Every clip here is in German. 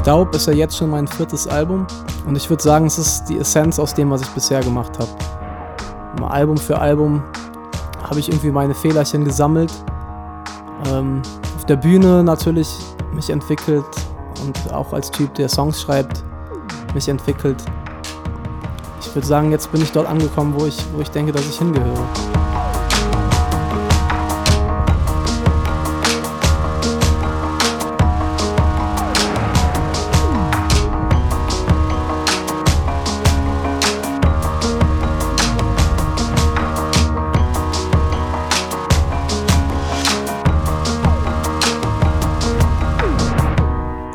Staub ist ja jetzt schon mein viertes Album und ich würde sagen, es ist die Essenz aus dem, was ich bisher gemacht habe. Album für Album habe ich irgendwie meine Fehlerchen gesammelt. Ähm, auf der Bühne natürlich mich entwickelt und auch als Typ, der Songs schreibt, mich entwickelt. Ich würde sagen, jetzt bin ich dort angekommen, wo ich, wo ich denke, dass ich hingehöre.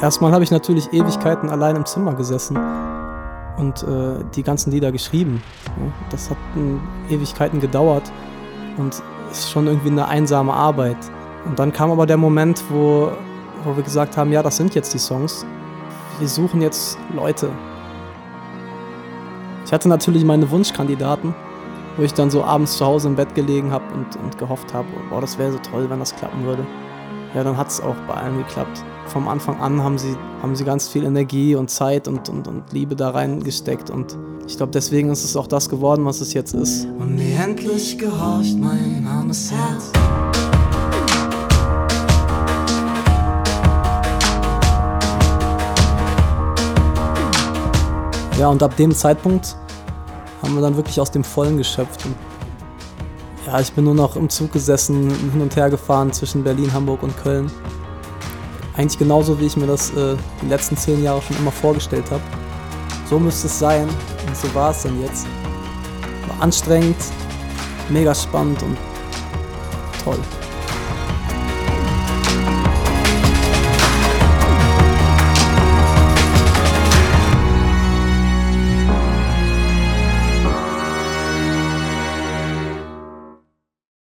Erstmal habe ich natürlich Ewigkeiten allein im Zimmer gesessen und äh, die ganzen Lieder geschrieben. Das hat Ewigkeiten gedauert und ist schon irgendwie eine einsame Arbeit. Und dann kam aber der Moment, wo, wo wir gesagt haben, ja, das sind jetzt die Songs. Wir suchen jetzt Leute. Ich hatte natürlich meine Wunschkandidaten, wo ich dann so abends zu Hause im Bett gelegen habe und, und gehofft habe, boah, das wäre so toll, wenn das klappen würde. Ja, dann hat es auch bei allen geklappt vom Anfang an haben sie, haben sie ganz viel Energie und Zeit und, und, und Liebe da reingesteckt. Und ich glaube, deswegen ist es auch das geworden, was es jetzt ist. Und mir endlich gehorcht mein armes Herz. Ja, und ab dem Zeitpunkt haben wir dann wirklich aus dem Vollen geschöpft. Und ja, ich bin nur noch im Zug gesessen, hin und her gefahren zwischen Berlin, Hamburg und Köln. Eigentlich genauso, wie ich mir das äh, die letzten zehn Jahre schon immer vorgestellt habe. So müsste es sein und so war es dann jetzt. War anstrengend, mega spannend und toll.